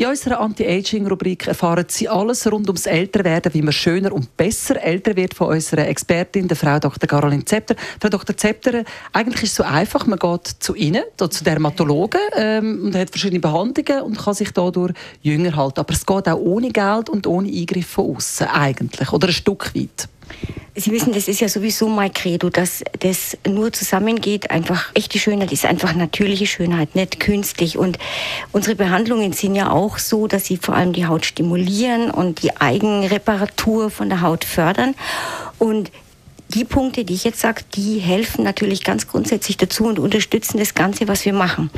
in unserer Anti-Aging-Rubrik erfahren Sie alles rund ums Älterwerden, wie man schöner und besser älter wird von unserer Expertin, der Frau Dr. Caroline Zepter. Frau Dr. Zepter, eigentlich ist es so einfach, man geht zu Ihnen, zu Dermatologen ähm, und hat verschiedene Behandlungen und kann sich dadurch jünger halten. Aber es geht auch ohne Geld und ohne Eingriff von außen eigentlich, oder ein Stück weit. Sie wissen, das ist ja sowieso mein Credo, dass das nur zusammengeht. Einfach echte Schönheit ist einfach natürliche Schönheit, nicht künstlich. Und unsere Behandlungen sind ja auch so, dass sie vor allem die Haut stimulieren und die Eigenreparatur von der Haut fördern. Und die Punkte, die ich jetzt sage, die helfen natürlich ganz grundsätzlich dazu und unterstützen das Ganze, was wir machen.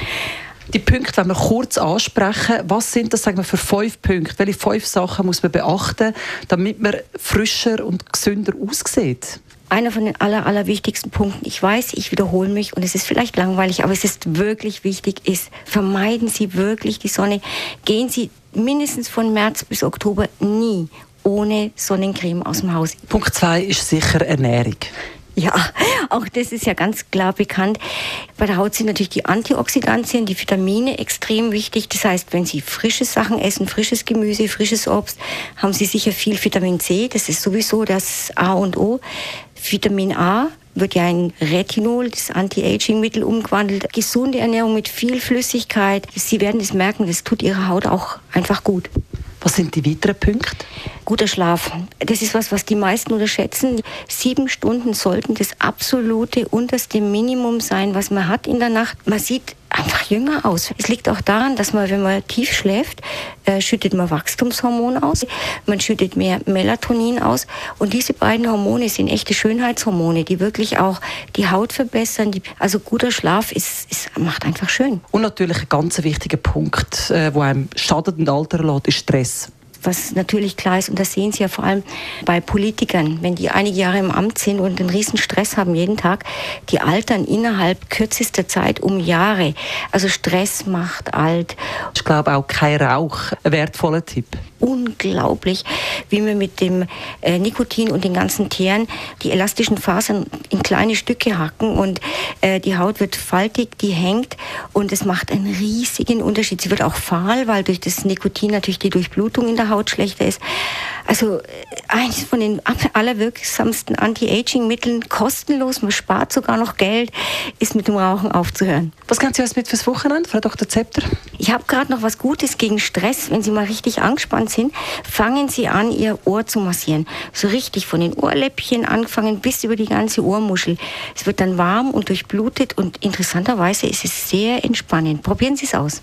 Die Punkte, wenn wir kurz ansprechen, was sind das sagen wir, für fünf Punkte? Welche fünf Sachen muss man beachten, damit man frischer und gesünder aussieht? einer von den aller, aller wichtigsten Punkten, ich weiß, ich wiederhole mich und es ist vielleicht langweilig, aber es ist wirklich wichtig, ist, vermeiden Sie wirklich die Sonne. Gehen Sie mindestens von März bis Oktober nie ohne Sonnencreme aus dem Haus. Punkt zwei ist sicher Ernährung. Ja, auch das ist ja ganz klar bekannt. Bei der Haut sind natürlich die Antioxidantien, die Vitamine extrem wichtig. Das heißt, wenn Sie frische Sachen essen, frisches Gemüse, frisches Obst, haben Sie sicher viel Vitamin C. Das ist sowieso das A und O. Vitamin A wird ja in Retinol, das Anti-Aging-Mittel, umgewandelt. Gesunde Ernährung mit viel Flüssigkeit. Sie werden es merken, das tut Ihrer Haut auch einfach gut. Was sind die weiteren Punkte? Guter Schlaf. Das ist was, was die meisten unterschätzen. Sieben Stunden sollten das absolute unterste Minimum sein, was man hat in der Nacht. Man sieht einfach jünger aus. Es liegt auch daran, dass man, wenn man tief schläft, äh, schüttet man Wachstumshormon aus, man schüttet mehr Melatonin aus und diese beiden Hormone sind echte Schönheitshormone, die wirklich auch die Haut verbessern. Die, also guter Schlaf ist, ist, macht einfach schön. Und natürlich ein ganz wichtiger Punkt, äh, wo einem schadet und Alter lässt, ist Stress was natürlich klar ist, und das sehen Sie ja vor allem bei Politikern, wenn die einige Jahre im Amt sind und einen riesen Stress haben jeden Tag, die altern innerhalb kürzester Zeit um Jahre. Also Stress macht alt. Ich glaube auch kein Rauch, ein wertvoller Tipp unglaublich, wie wir mit dem äh, Nikotin und den ganzen Teeren die elastischen Fasern in kleine Stücke hacken und äh, die Haut wird faltig, die hängt und es macht einen riesigen Unterschied. Sie wird auch fahl, weil durch das Nikotin natürlich die Durchblutung in der Haut schlechter ist. Also äh, eines von den allerwirksamsten Anti-Aging-Mitteln, kostenlos, man spart sogar noch Geld, ist mit dem Rauchen aufzuhören. Was kannst du uns mit fürs Wochenende, Frau Dr. Zepter? Ich habe gerade noch was Gutes gegen Stress, wenn Sie mal richtig angespannt sind, fangen Sie an, Ihr Ohr zu massieren. So richtig von den Ohrläppchen angefangen bis über die ganze Ohrmuschel. Es wird dann warm und durchblutet und interessanterweise ist es sehr entspannend. Probieren Sie es aus.